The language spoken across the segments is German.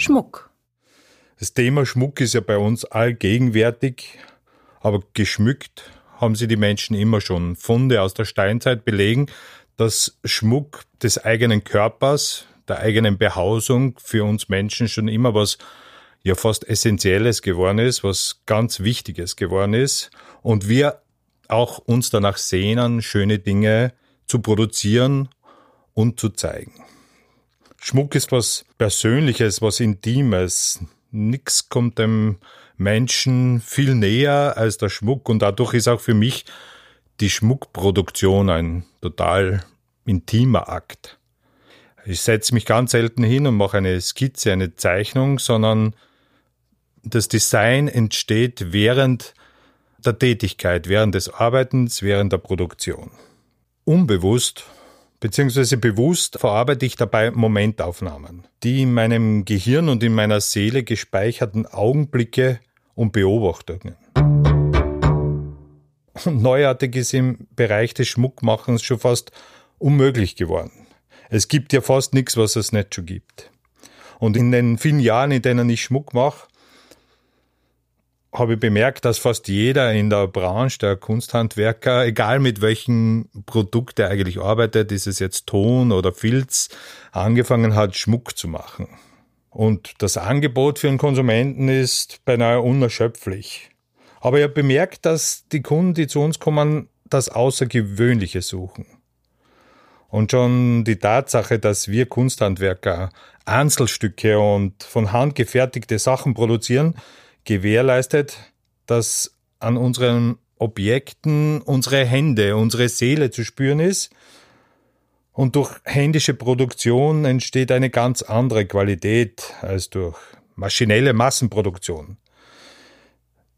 Schmuck. Das Thema Schmuck ist ja bei uns allgegenwärtig, aber geschmückt haben sie die Menschen immer schon. Funde aus der Steinzeit belegen, dass Schmuck des eigenen Körpers, der eigenen Behausung für uns Menschen schon immer was ja fast Essentielles geworden ist, was ganz Wichtiges geworden ist und wir auch uns danach sehnen, schöne Dinge zu produzieren und zu zeigen. Schmuck ist was Persönliches, was Intimes. Nix kommt dem Menschen viel näher als der Schmuck und dadurch ist auch für mich die Schmuckproduktion ein total intimer Akt. Ich setze mich ganz selten hin und mache eine Skizze, eine Zeichnung, sondern das Design entsteht während der Tätigkeit, während des Arbeitens, während der Produktion. Unbewusst beziehungsweise bewusst verarbeite ich dabei Momentaufnahmen, die in meinem Gehirn und in meiner Seele gespeicherten Augenblicke und Beobachtungen. Und neuartig ist im Bereich des Schmuckmachens schon fast unmöglich geworden. Es gibt ja fast nichts, was es nicht schon gibt. Und in den vielen Jahren, in denen ich Schmuck mache, habe ich bemerkt, dass fast jeder in der Branche der Kunsthandwerker, egal mit welchem Produkt er eigentlich arbeitet, ist es jetzt Ton oder Filz, angefangen hat, Schmuck zu machen. Und das Angebot für einen Konsumenten ist beinahe unerschöpflich. Aber ich habe bemerkt, dass die Kunden, die zu uns kommen, das Außergewöhnliche suchen. Und schon die Tatsache, dass wir Kunsthandwerker Einzelstücke und von Hand gefertigte Sachen produzieren, gewährleistet, dass an unseren Objekten unsere Hände, unsere Seele zu spüren ist. Und durch händische Produktion entsteht eine ganz andere Qualität als durch maschinelle Massenproduktion.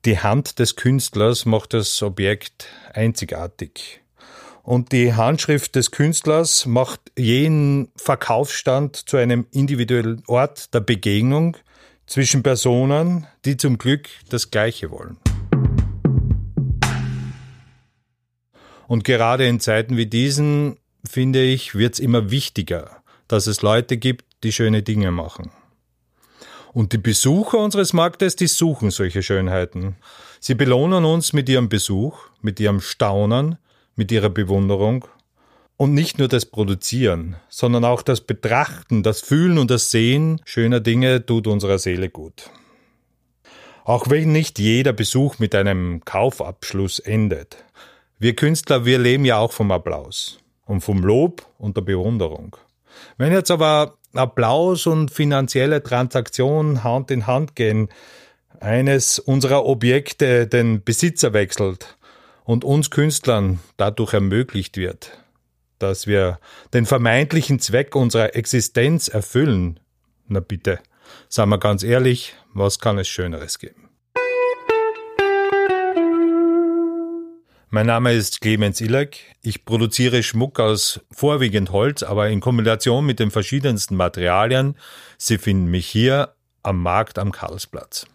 Die Hand des Künstlers macht das Objekt einzigartig. Und die Handschrift des Künstlers macht jeden Verkaufsstand zu einem individuellen Ort der Begegnung – zwischen Personen, die zum Glück das Gleiche wollen. Und gerade in Zeiten wie diesen, finde ich, wird es immer wichtiger, dass es Leute gibt, die schöne Dinge machen. Und die Besucher unseres Marktes, die suchen solche Schönheiten. Sie belohnen uns mit ihrem Besuch, mit ihrem Staunen, mit ihrer Bewunderung und nicht nur das Produzieren, sondern auch das Betrachten, das Fühlen und das Sehen schöner Dinge tut unserer Seele gut. Auch wenn nicht jeder Besuch mit einem Kaufabschluss endet. Wir Künstler, wir leben ja auch vom Applaus und vom Lob und der Bewunderung. Wenn jetzt aber Applaus und finanzielle Transaktionen Hand in Hand gehen, eines unserer Objekte den Besitzer wechselt und uns Künstlern dadurch ermöglicht wird, dass wir den vermeintlichen Zweck unserer Existenz erfüllen, na bitte, sagen wir ganz ehrlich, was kann es Schöneres geben? Mein Name ist Clemens Ilek. Ich produziere Schmuck aus vorwiegend Holz, aber in Kombination mit den verschiedensten Materialien. Sie finden mich hier am Markt am Karlsplatz.